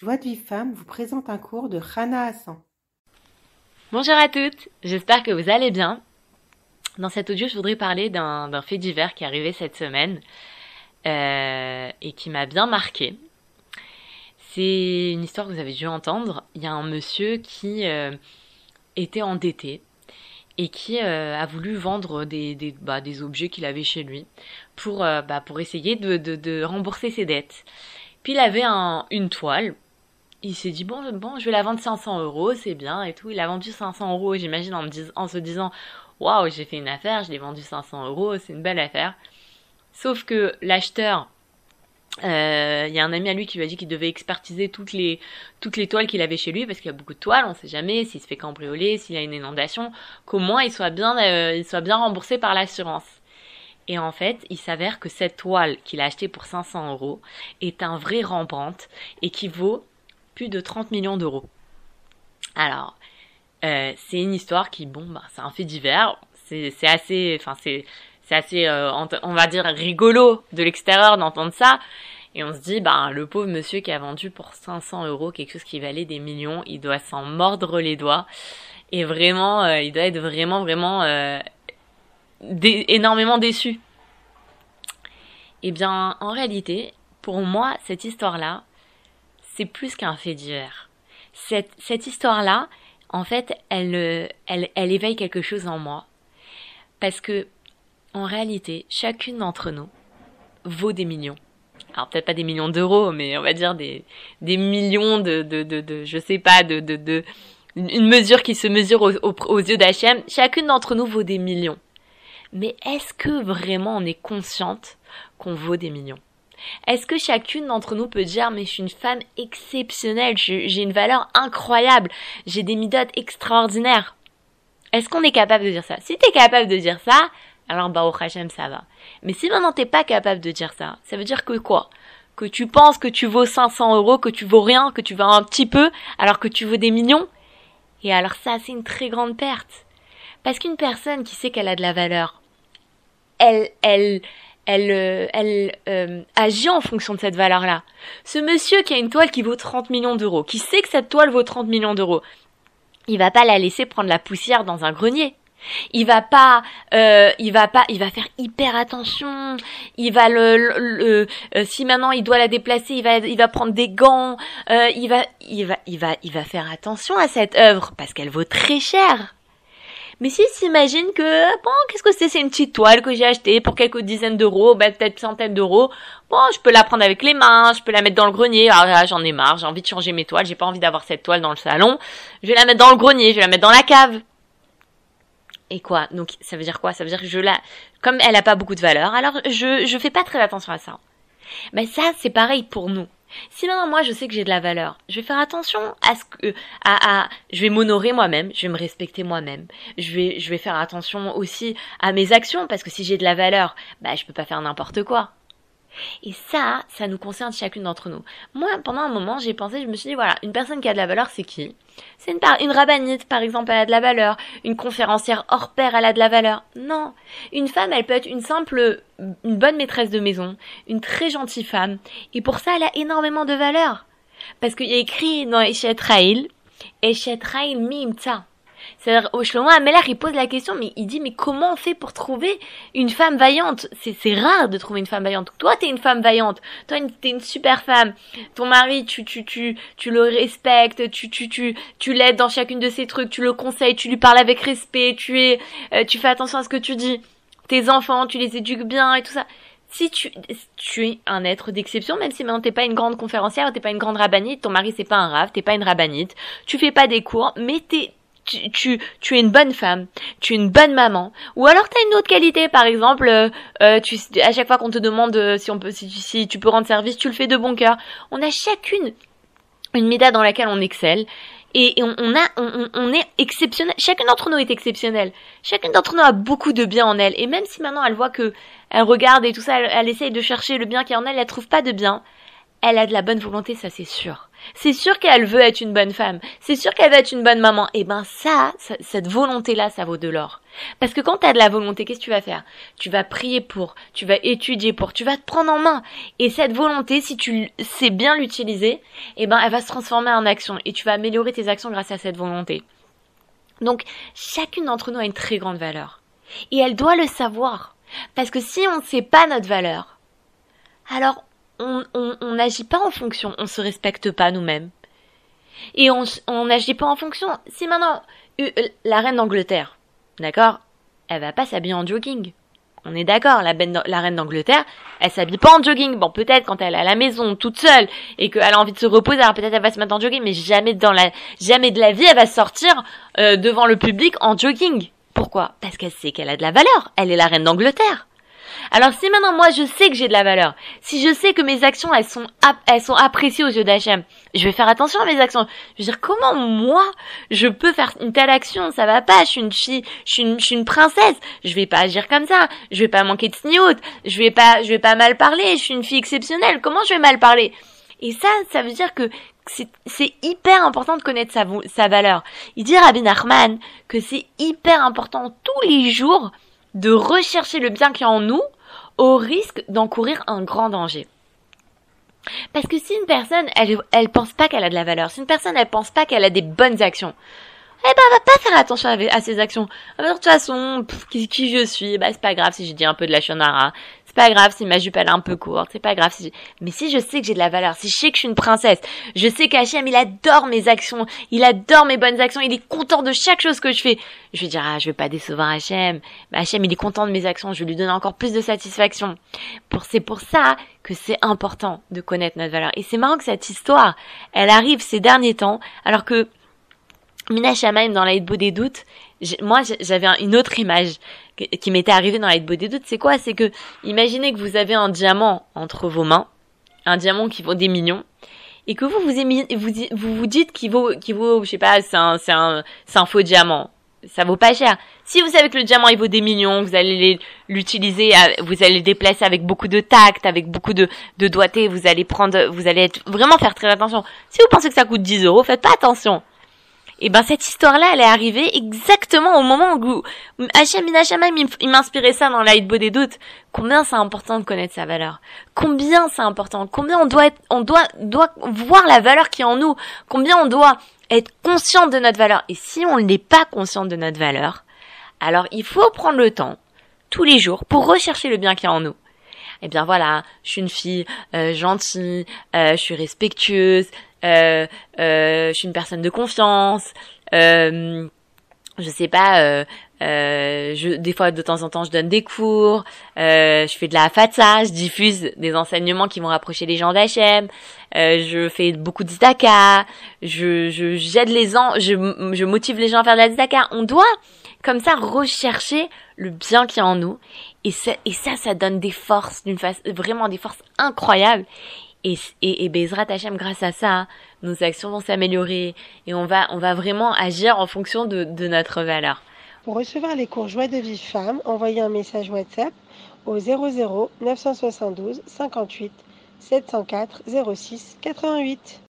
Joie de vie femme vous présente un cours de Rana Hassan. Bonjour à toutes, j'espère que vous allez bien. Dans cet audio, je voudrais parler d'un fait divers qui est arrivé cette semaine euh, et qui m'a bien marqué. C'est une histoire que vous avez dû entendre. Il y a un monsieur qui euh, était endetté et qui euh, a voulu vendre bah, des objets qu'il avait chez lui pour, bah, essayer de, rembourser ses dettes. Puis il avait un, une toile. Il s'est dit bon, bon, je vais la vendre 500 euros, c'est bien et tout. Il a vendu 500 euros, j'imagine, en, se disant waouh, j'ai fait une affaire, je l'ai vendu 500 euros, c'est une belle affaire. Sauf que l'acheteur, euh, il y a un ami à lui qui lui a dit qu'il devait expertiser toutes les toutes les toiles qu'il avait chez lui parce qu'il y a beaucoup de toiles, on sait jamais s'il se fait cambrioler, s'il a une inondation, qu'au moins il soit bien euh, il soit bien remboursé par l'assurance. Et en fait, il s'avère que cette toile qu'il a achetée pour 500 euros est un vrai Rembrandt et qui vaut plus de 30 millions d'euros. Alors, euh, c'est une histoire qui, bon, bah, c'est un fait divers. C'est, assez, enfin, c'est, assez, euh, on va dire, rigolo de l'extérieur d'entendre ça. Et on se dit, bah, le pauvre monsieur qui a vendu pour 500 euros quelque chose qui valait des millions, il doit s'en mordre les doigts. Et vraiment, euh, il doit être vraiment, vraiment énormément déçu. Eh bien, en réalité, pour moi, cette histoire-là, c'est plus qu'un fait divers. Cette, cette histoire-là, en fait, elle, elle, éveille quelque chose en moi. Parce que, en réalité, chacune d'entre nous vaut des millions. Alors peut-être pas des millions d'euros, mais on va dire des, des millions de, de, de, je sais pas, de, de, de, une mesure qui se mesure aux, aux, yeux d'Hachem. Chacune d'entre nous vaut des millions. Mais est-ce que vraiment on est consciente qu'on vaut des millions? Est-ce que chacune d'entre nous peut dire mais je suis une femme exceptionnelle, j'ai une valeur incroyable, j'ai des midotes extraordinaires Est-ce qu'on est capable de dire ça? Si t'es capable de dire ça, alors bah au Hachem ça va. Mais si maintenant t'es pas capable de dire ça, ça veut dire que quoi? Que tu penses que tu vaux 500 euros, que tu vaux rien, que tu vaux un petit peu, alors que tu vaux des millions? Et alors ça c'est une très grande perte. Parce qu'une personne qui sait qu'elle a de la valeur, elle, elle, elle, euh, elle euh, agit en fonction de cette valeur-là. Ce monsieur qui a une toile qui vaut 30 millions d'euros, qui sait que cette toile vaut 30 millions d'euros, il va pas la laisser prendre la poussière dans un grenier. Il va pas, euh, il va pas, il va faire hyper attention. Il va le, si maintenant il doit la déplacer, il va, il va prendre des gants. il va, il va, il va, il va faire attention à cette œuvre parce qu'elle vaut très cher. Mais s'il s'imagine que, bon, qu'est-ce que c'est? C'est une petite toile que j'ai achetée pour quelques dizaines d'euros, ben, peut-être centaines d'euros. Bon, je peux la prendre avec les mains, je peux la mettre dans le grenier. Ah, là, j'en ai marre, j'ai envie de changer mes toiles, j'ai pas envie d'avoir cette toile dans le salon. Je vais la mettre dans le grenier, je vais la mettre dans la cave. Et quoi? Donc, ça veut dire quoi? Ça veut dire que je la... Comme elle a pas beaucoup de valeur, alors je, je fais pas très attention à ça. Mais ça, c'est pareil pour nous. Si maintenant moi je sais que j'ai de la valeur, je vais faire attention à ce que à, à je vais m'honorer moi-même, je vais me respecter moi-même. Je vais je vais faire attention aussi à mes actions parce que si j'ai de la valeur, bah je peux pas faire n'importe quoi. Et ça, ça nous concerne chacune d'entre nous. Moi, pendant un moment, j'ai pensé, je me suis dit, voilà, une personne qui a de la valeur, c'est qui? C'est une, une rabbinite, par exemple, elle a de la valeur. Une conférencière hors pair, elle a de la valeur. Non. Une femme, elle peut être une simple, une bonne maîtresse de maison, une très gentille femme. Et pour ça, elle a énormément de valeur. Parce qu'il y a écrit dans Eshet Raïl, Eshet Raïl Mimta. C'est-à-dire, Shlomo Ameler, il pose la question, mais il dit, mais comment on fait pour trouver une femme vaillante? C'est rare de trouver une femme vaillante. Toi, t'es une femme vaillante. Toi, t'es une super femme. Ton mari, tu, tu, tu, tu le respectes, tu, tu, tu, tu l'aides dans chacune de ses trucs, tu le conseilles, tu lui parles avec respect, tu es, euh, tu fais attention à ce que tu dis. Tes enfants, tu les éduques bien et tout ça si tu, tu es un être d'exception, même si maintenant t'es pas une grande conférencière, t'es pas une grande rabbinite, ton mari c'est pas un rave, t'es pas une rabbinite, tu fais pas des cours, mais t'es, tu, tu, es une bonne femme, tu es une bonne maman, ou alors tu as une autre qualité, par exemple, euh, euh, tu, à chaque fois qu'on te demande euh, si on peut, si, si, tu peux rendre service, tu le fais de bon cœur. On a chacune une mida dans laquelle on excelle. Et, on, a, on, on, est exceptionnel. Chacune d'entre nous est exceptionnelle. Chacune d'entre nous a beaucoup de bien en elle. Et même si maintenant elle voit que elle regarde et tout ça, elle, elle essaye de chercher le bien qui est en elle, elle trouve pas de bien elle a de la bonne volonté, ça c'est sûr. C'est sûr qu'elle veut être une bonne femme. C'est sûr qu'elle veut être une bonne maman. Et eh ben ça, cette volonté-là, ça vaut de l'or. Parce que quand tu as de la volonté, qu'est-ce que tu vas faire? Tu vas prier pour, tu vas étudier pour, tu vas te prendre en main. Et cette volonté, si tu sais bien l'utiliser, eh ben elle va se transformer en action. Et tu vas améliorer tes actions grâce à cette volonté. Donc chacune d'entre nous a une très grande valeur. Et elle doit le savoir. Parce que si on ne sait pas notre valeur, alors on n'agit pas en fonction, on se respecte pas nous-mêmes. Et on n'agit pas en fonction. Si maintenant, euh, la reine d'Angleterre, d'accord, elle va pas s'habiller en jogging. On est d'accord, la, la, reine d'Angleterre, elle s'habille pas en jogging. Bon, peut-être quand elle est à la maison, toute seule, et qu'elle a envie de se reposer, alors peut-être elle va se mettre en jogging, mais jamais dans la, jamais de la vie, elle va sortir euh, devant le public en jogging. Pourquoi? Parce qu'elle sait qu'elle a de la valeur. Elle est la reine d'Angleterre. Alors si maintenant moi je sais que j'ai de la valeur, si je sais que mes actions elles sont elles sont appréciées aux yeux d'Hachem, je vais faire attention à mes actions. Je veux dire comment moi je peux faire une telle action, ça va pas, je suis une fille, je suis une, princesse, je vais pas agir comme ça, je vais pas manquer de sniout, je vais pas je vais pas mal parler, je suis une fille exceptionnelle, comment je vais mal parler? Et ça ça veut dire que c'est hyper important de connaître sa, sa valeur. Il dit Rabbi Nachman que c'est hyper important tous les jours de rechercher le bien qui est en nous au risque d'encourir un grand danger. Parce que si une personne, elle, elle pense pas qu'elle a de la valeur, si une personne, elle pense pas qu'elle a des bonnes actions, eh ben, elle va pas faire attention à, ses actions. Alors, de toute façon, qui, qui, je suis, bah, c'est pas grave si j'ai dit un peu de la shonara pas grave si ma jupe elle est un peu courte, c'est pas grave mais si je sais que j'ai de la valeur, si je sais que je suis une princesse, je sais qu'Hachem il adore mes actions, il adore mes bonnes actions, il est content de chaque chose que je fais. Je vais dire ah je vais pas décevoir Hachem, mais Hachem il est content de mes actions, je vais lui donner encore plus de satisfaction. Pour c'est pour ça que c'est important de connaître notre valeur. Et c'est marrant que cette histoire, elle arrive ces derniers temps, alors que Mina Shamaim dans beau des doutes, moi j'avais une autre image qui m'était arrivée dans doutes, c'est quoi? C'est que imaginez que vous avez un diamant entre vos mains, un diamant qui vaut des millions, et que vous vous vous, vous, dites qu'il vaut qu'il vaut je sais pas c'est un un un faux diamant. Ça vaut pas cher. Si vous savez que le diamant il vaut des millions vous allez l'utiliser vous allez le déplacer avec beaucoup de tact avec beaucoup de de doigté vous allez prendre vous allez être, vraiment faire très attention. Si vous pensez que ça coûte 10 euros faites pas attention et ben cette histoire-là, elle est arrivée exactement au moment où Hachem il m'inspirait ça dans Light des doutes. Combien c'est important de connaître sa valeur. Combien c'est important. Combien on doit être, on doit, doit voir la valeur qui est en nous. Combien on doit être conscient de notre valeur. Et si on n'est pas conscient de notre valeur, alors il faut prendre le temps, tous les jours, pour rechercher le bien qui est en nous eh bien voilà, je suis une fille euh, gentille, euh, je suis respectueuse, euh, euh, je suis une personne de confiance, euh, je sais pas, euh, je, des fois de temps en temps je donne des cours, je fais de la fatsa, je diffuse des enseignements qui vont rapprocher les gens euh, je fais beaucoup de zdaka, je, j'aide les gens, je, je motive les gens à faire de la zdaka. On doit comme ça rechercher le bien qui est en nous et ça, ça, donne des forces vraiment des forces incroyables. Et, et, et grâce à ça, nos actions vont s'améliorer et on va, on va vraiment agir en fonction de, de notre valeur. Pour recevoir les cours Joie de vie femme, envoyez un message WhatsApp au 00 972 58 704 06 88.